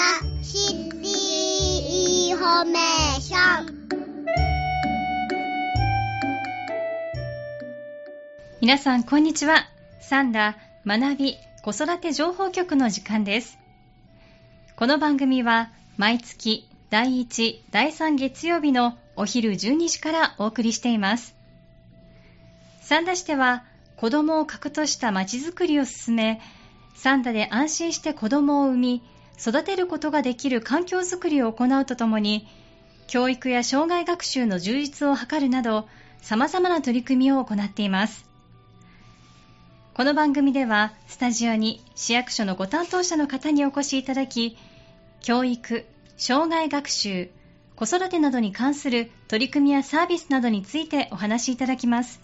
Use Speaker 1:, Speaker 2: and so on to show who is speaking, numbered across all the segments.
Speaker 1: ラシティインフォメーション
Speaker 2: 皆さんこんにちは。さんだ学び子育て情報局の時間です。この番組は毎月第1、第3月曜日のお昼12時からお送りしています。三田市では子供を核としたまちづくりを進め三田で安心して子供を産み育てることができる環境づくりを行うとともに教育や障害学習の充実を図るなど様々な取り組みを行っています。この番組ではスタジオに市役所のご担当者の方にお越しいただき教育、障害学習、子育てなどに関する取り組みやサービスなどについてお話しいただきます。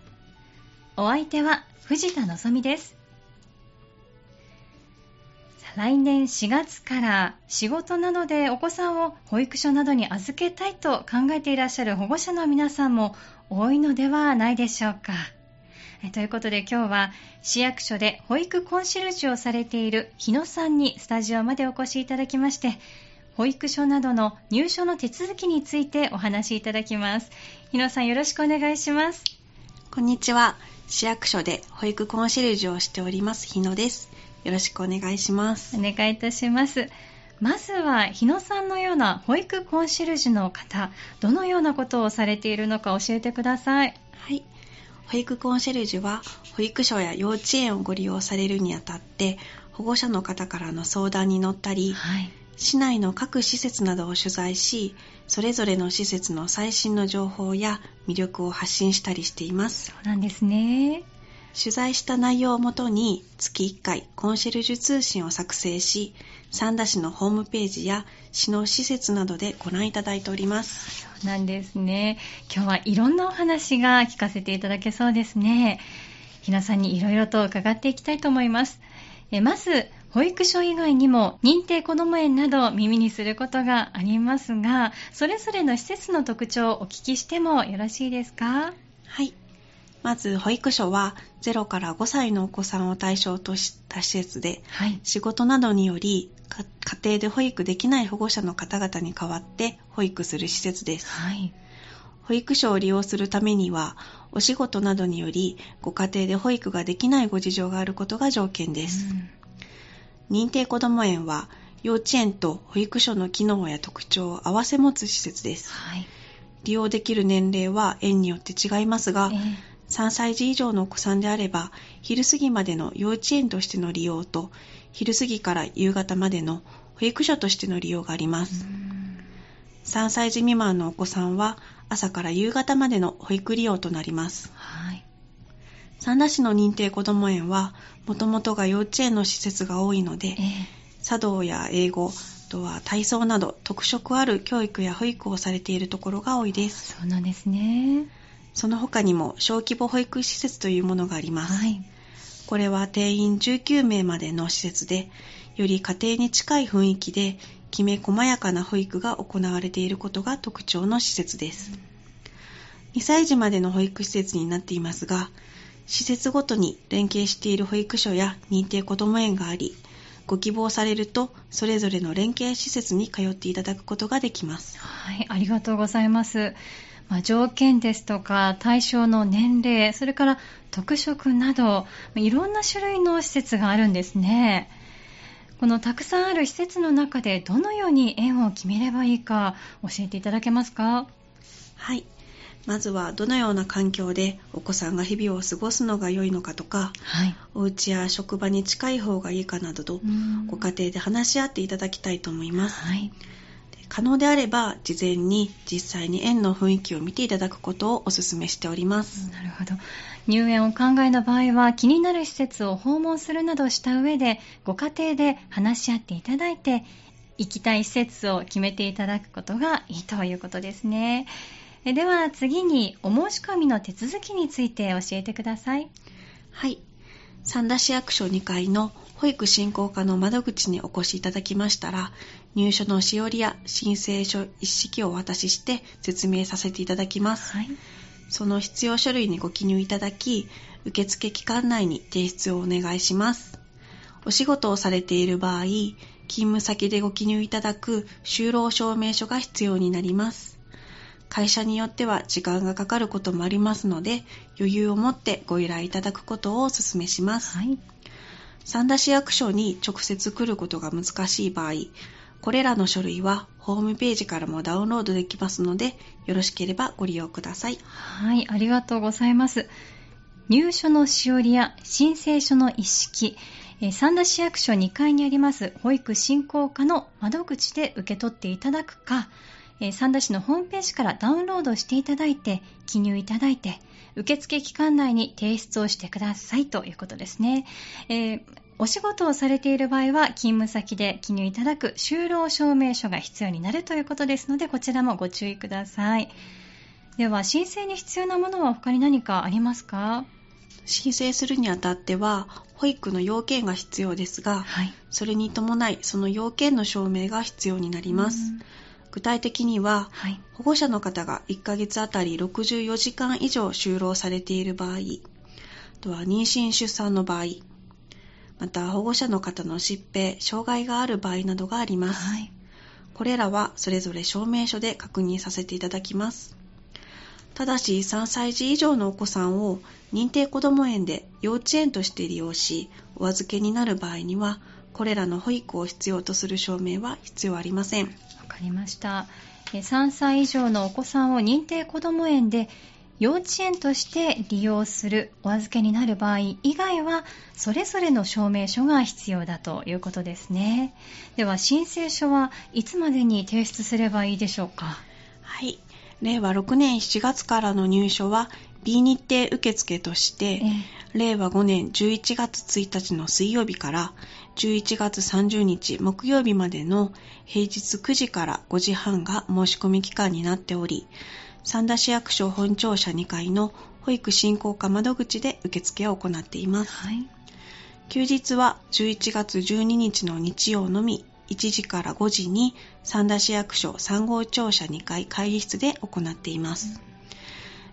Speaker 2: お相手は藤田望です。来年4月から仕事などでお子さんを保育所などに預けたいと考えていらっしゃる保護者の皆さんも多いのではないでしょうか。ということで今日は市役所で保育コンシェルジュをされている日野さんにスタジオまでお越しいただきまして保育所などの入所の手続きについてお話しいただきます。日野さんよろしくお願いします。
Speaker 3: こんにちは。市役所で保育コンシェルジュをしております日野です。よろしくお願いします。
Speaker 2: お願いいたします。まずは日野さんのような保育コンシェルジュの方どのようなことをされているのか教えてください。
Speaker 3: はい。保育コンシェルジュは保育所や幼稚園をご利用されるにあたって保護者の方からの相談に乗ったり、はい、市内の各施設などを取材しそれぞれの施設の最新の情報や魅力を発信したりしています。
Speaker 2: そうなんですね
Speaker 3: 取材した内容をもとに月1回コンシェルジュ通信を作成し三田市のホームページや市の施設などでご覧いただいております。
Speaker 2: そうなんですね。今日はいろんなお話が聞かせていただけそうですね。ひなさんにいろいろと伺っていきたいと思います。えまず保育所以外にも認定こども園など耳にすることがありますがそれぞれの施設の特徴をお聞きしてもよろしいですか？
Speaker 3: はいまず保育所は0から5歳のお子さんを対象とした施設で、はい、仕事などにより家庭で保育できない保護者の方々に代わって保育する施設です、はい、保育所を利用するためにはお仕事などによりご家庭で保育ができないご事情があることが条件です、うん、認定こども園は幼稚園と保育所の機能や特徴を併せ持つ施設です、はい、利用できる年齢は園によって違いますが、えー3歳児以上のお子さんであれば、昼過ぎまでの幼稚園としての利用と、昼過ぎから夕方までの保育所としての利用があります。3歳児未満のお子さんは、朝から夕方までの保育利用となります。はい、三田市の認定こども園は、もともとが幼稚園の施設が多いので、えー、茶道や英語、あとは体操など特色ある教育や保育をされているところが多いです。
Speaker 2: そうなんですね。
Speaker 3: その他にも小規模保育施設というものがあります。はい、これは定員19名までの施設で、より家庭に近い雰囲気で、きめ細やかな保育が行われていることが特徴の施設です。2歳児までの保育施設になっていますが、施設ごとに連携している保育所や認定こども園があり、ご希望されると、それぞれの連携施設に通っていただくことができます。
Speaker 2: はい、ありがとうございます。まあ、条件ですとか対象の年齢それから特色などいろんな種類の施設があるんですね。このたくさんある施設の中でどのように園を決めればいいか教えていただけますか？
Speaker 3: はい。まずはどのような環境でお子さんが日々を過ごすのが良いのかとか、はい、お家や職場に近い方がいいかなどとご家庭で話し合っていただきたいと思います。はい可能であれば事前に実際に園の雰囲気を見ていただくことをお勧めしております。
Speaker 2: なるほど。入園を考えの場合は気になる施設を訪問するなどした上でご家庭で話し合っていただいて行きたい施設を決めていただくことがいいということですね。では次にお申し込みの手続きについて教えてください。
Speaker 3: はい。三田市役所2階の保育振興課の窓口にお越しいただきましたら、入所のしおりや申請書一式をお渡しして説明させていただきます。はい、その必要書類にご記入いただき、受付期間内に提出をお願いします。お仕事をされている場合、勤務先でご記入いただく就労証明書が必要になります。会社によっては時間がかかることもありますので、余裕を持ってご依頼いただくことをお勧めします。はい、三田市役所に直接来ることが難しい場合、これらの書類はホームページからもダウンロードできますので、よろしければご利用ください。
Speaker 2: はい、ありがとうございます。入所のしおりや申請書の一式、三田市役所2階にあります保育振興課の窓口で受け取っていただくか、三田市のホームページからダウンロードしていただいて、記入いただいて、受付期間内に提出をしてくださいということですね。えー、お仕事をされている場合は、勤務先で記入いただく就労証明書が必要になるということですので、こちらもご注意ください。では、申請に必要なものは他に何かありますか？
Speaker 3: 申請するにあたっては、保育の要件が必要ですが、はい、それに伴い、その要件の証明が必要になります。具体的には、はい、保護者の方が1ヶ月あたり64時間以上就労されている場合、あとは妊娠出産の場合、また保護者の方の疾病、障害がある場合などがあります。はい、これらはそれぞれ証明書で確認させていただきます。ただし3歳児以上のお子さんを認定こども園で幼稚園として利用しお預けになる場合にはこれらの保育を必要とする証明は必要ありませんわ
Speaker 2: かりました。3歳以上のお子さんを認定こども園で幼稚園として利用するお預けになる場合以外はそれぞれの証明書が必要だということですね。では申請書はいつまでに提出すればいいでしょうか？
Speaker 3: はい。令和6年7月からの入所は B 日程受付として、令和5年11月1日の水曜日から11月30日木曜日までの平日9時から5時半が申し込み期間になっており、三田市役所本庁舎2階の保育振興課窓口で受付を行っています。はい、休日は11月12日の日曜のみ1時から5時に三田市役所3号庁舎2階会議室で行っています。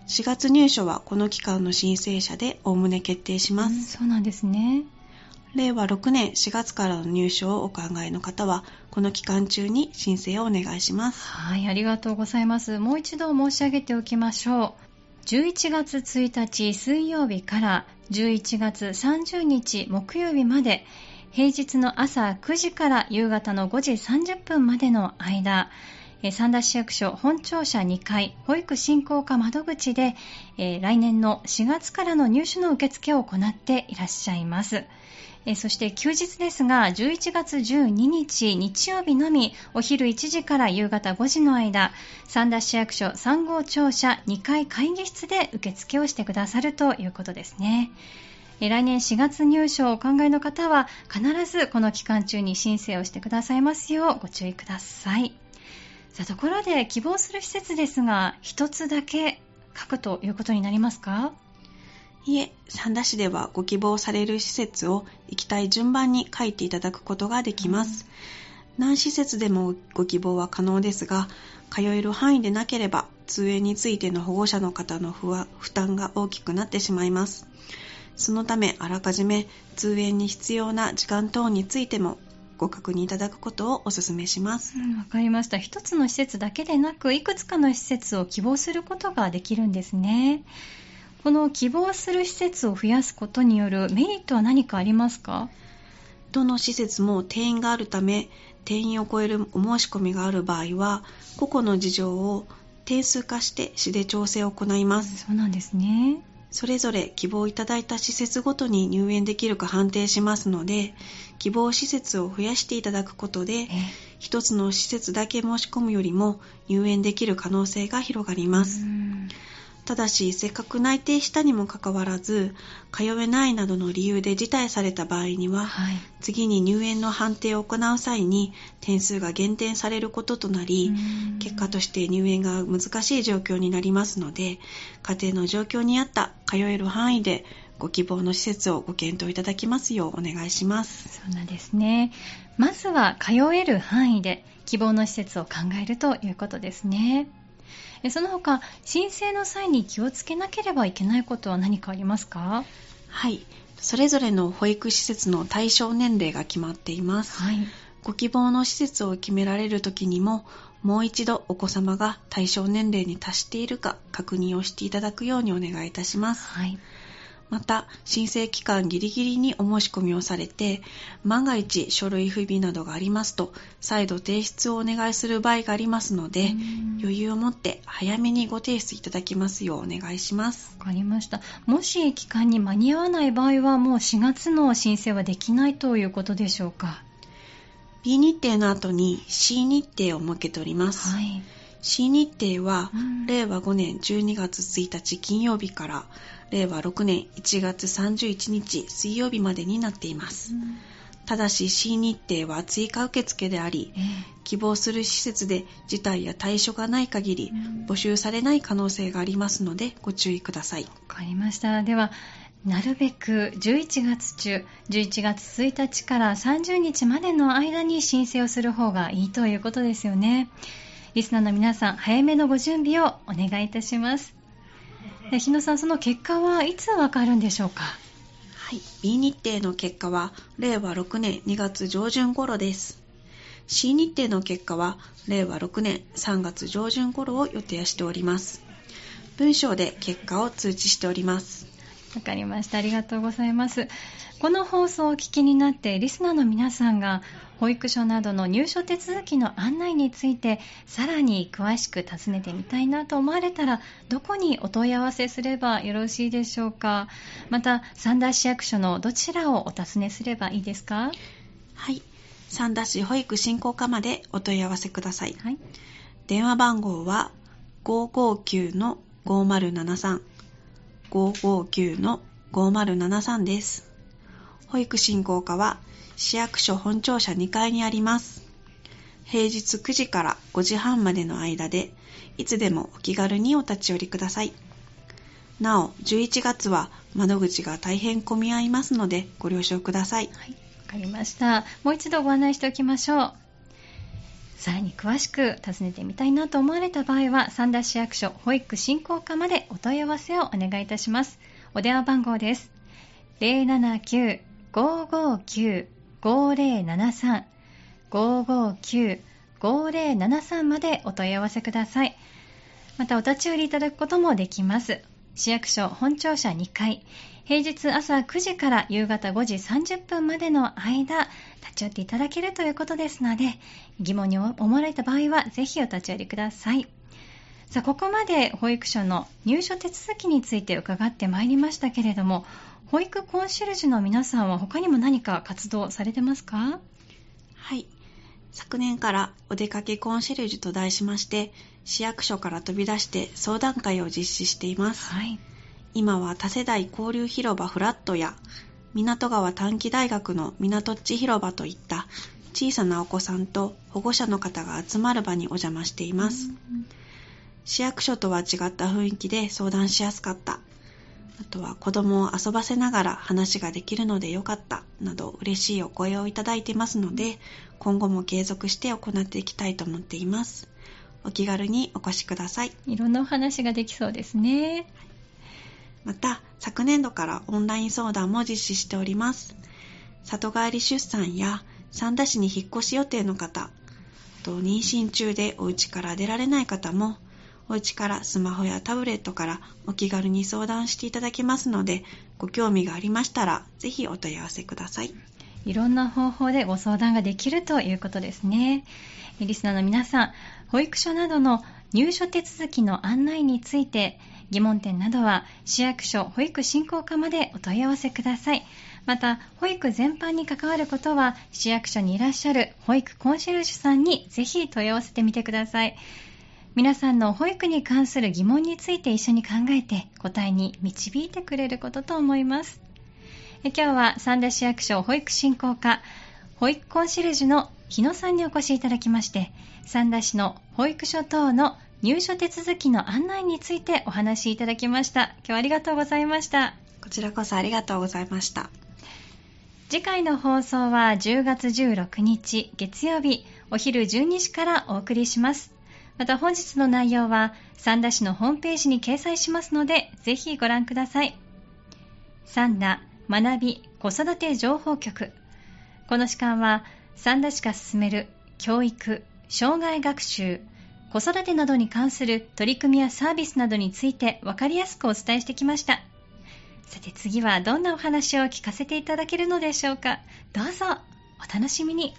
Speaker 3: 4月入所はこの期間の申請者でおおむね決定します。
Speaker 2: そうなんですね。
Speaker 3: 令和6年4月からの入所をお考えの方は、この期間中に申請をお願いします。
Speaker 2: はい、ありがとうございます。もう一度申し上げておきましょう。11月1日水曜日から11月30日木曜日まで、平日の朝9時から夕方の5時30分までの間、三田市役所本庁舎2階保育振興課窓口で、え、来年の4月からの入所の受付を行っていらっしゃいます。えそして休日ですが、11月12日日曜日のみ、お昼1時から夕方5時の間、三田市役所3号庁舎2階会議室で受付をしてくださるということですね。来年4月入所をお考えの方は必ずこの期間中に申請をしてくださいますようご注意ください。さあところで希望する施設ですが一つだけ書くということになりますか？
Speaker 3: いえ、三田市ではご希望される施設を行きたい順番に書いていただくことができます。うん、何施設でもご希望は可能ですが、通える範囲でなければ通園についての保護者の方の負担が大きくなってしまいます。そのため、あらかじめ通園に必要な時間等についてもご確認いただくことをお勧めします。
Speaker 2: わ、うん、かりました。一つの施設だけでなく、いくつかの施設を希望することができるんですね。この希望する施設を増やすことによるメリットは何かありますか？
Speaker 3: どの施設も定員があるため、定員を超えるお申し込みがある場合は、個々の事情を定数化して市で調整を行います。
Speaker 2: そうなんですね。
Speaker 3: それぞれ希望いただいた施設ごとに入園できるか判定しますので、希望施設を増やしていただくことで、一つの施設だけ申し込むよりも入園できる可能性が広がります。ただし、せっかく内定したにもかかわらず、通えないなどの理由で辞退された場合には、はい、次に入園の判定を行う際に点数が減点されることとなり、結果として入園が難しい状況になりますので、家庭の状況に合った通える範囲でご希望の施設をご検討いただきますようお願いします。
Speaker 2: そうなんですね。まずは通える範囲で希望の施設を考えるということですね。その他、申請の際に気をつけなければいけないことは何かありますか？
Speaker 3: はい。それぞれの保育施設の対象年齢が決まっています。はい。ご希望の施設を決められる時にももう一度お子様が対象年齢に達しているか確認をしていただくようにお願いいたします。
Speaker 2: はい
Speaker 3: また申請期間ギリギリにお申し込みをされて万が一書類不備などがありますと再度提出をお願いする場合がありますので余裕を持って早めにご提出いただきますようお願いします。
Speaker 2: わかりました。もし期間に間に合わない場合はもう4月の申請はできないということでしょうか
Speaker 3: ？B 日程の後に C 日程を設けております、
Speaker 2: はい
Speaker 3: C 日程は、
Speaker 2: うん
Speaker 3: 令和5年12月1日金曜日から令和6年1月31日水曜日までになっています、ただし C 日程は追加受付であり
Speaker 2: ええ。
Speaker 3: 希望する施設で事態や対処がない限り
Speaker 2: うん。
Speaker 3: 募集されない可能性がありますのでご注意ください。
Speaker 2: わかりました。では、なるべく11月中、11月1日から30日までの間に申請をする方がいいということですよね。リスナーの皆さん、早めのご準備をお願いいたします。で日野さん、その結果はいつわかるんでしょうか？
Speaker 3: はい、B 日程の結果は令和6年2月上旬頃です C 日程の結果は令和6年3月上旬頃を予定しております文章で結果を通知しております
Speaker 2: わかりました。ありがとうございます。この放送をお聞きになって、リスナーの皆さんが、保育所などの入所手続きの案内について、さらに詳しく尋ねてみたいなと思われたら、どこにお問い合わせすればよろしいでしょうか。また、三田市役所のどちらをお尋ねすればいいですか？
Speaker 3: はい。三田市保育振興課までお問い合わせください。
Speaker 2: はい。
Speaker 3: 電話番号は559-5073 559-5073です。保育振興課は市役所本庁舎2階にあります平日9時から5時半までの間でいつでもお気軽にお立ち寄りくださいなお11月は窓口が大変混み合いますのでご了承ください
Speaker 2: はい。わかりました。もう一度ご案内しておきましょう。さらに詳しく尋ねてみたいなと思われた場合は、三田市役所保育振興課までお問い合わせをお願いいたします。お電話番号です。079-559 5073-559-5073までお問い合わせください。またお立ち寄りいただくこともできます。市役所本庁舎2階、平日朝9時から夕方5時30分までの間、立ち寄っていただけるということですので、疑問に思われた場合は、ぜひお立ち寄りください。さあ、ここまで保育所の入所手続きについて伺ってまいりましたけれども、保育コンシェルジュの皆さんは他にも何か活動されてますか？
Speaker 3: はい。昨年からお出かけコンシェルジュと題しまして、市役所から飛び出して相談会を実施しています。
Speaker 2: はい。
Speaker 3: 今は多世代交流広場フラットや、港川短期大学の港っち広場といった小さなお子さんと保護者の方が集まる場にお邪魔しています。市役所とは違った雰囲気で相談しやすかった。あとは子供を遊ばせながら話ができるのでよかったなど嬉しいお声をいただいていますので今後も継続して行っていきたいと思っています。お気軽にお越しください。
Speaker 2: いろんなお話ができそうですね。
Speaker 3: また昨年度からオンライン相談も実施しております。里帰り出産や三田市に引っ越し予定の方、あと妊娠中でお家から出られない方もお家からスマホやタブレットからお気軽に相談していただけますので、ご興味がありましたら、ぜひお問い合わせください。
Speaker 2: いろんな方法でご相談ができるということですね。リスナーの皆さん、保育所などの入所手続きの案内について、疑問点などは市役所保育振興課までお問い合わせください。また、保育全般に関わることは、市役所にいらっしゃる保育コンシェルジュさんにぜひ問い合わせてみてください。皆さんの保育に関する疑問について一緒に考えて答えに導いてくれることと思います。え今日は三田市役所保育振興課保育コンシェルジュの日野さんにお越しいただきまして、三田市の保育所等の入所手続きの案内についてお話しいただきました。今日はありがとうございました。
Speaker 3: こちらこそありがとうございました。
Speaker 2: 次回の放送は10月16日月曜日お昼12時からお送りします。また本日の内容は三田市のホームページに掲載しますので、ぜひご覧ください。三田学び子育て情報局。この時間は三田市が進める教育、障害学習、子育てなどに関する取り組みやサービスなどについて分かりやすくお伝えしてきました。さて次はどんなお話を聞かせていただけるのでしょうか。どうぞお楽しみに。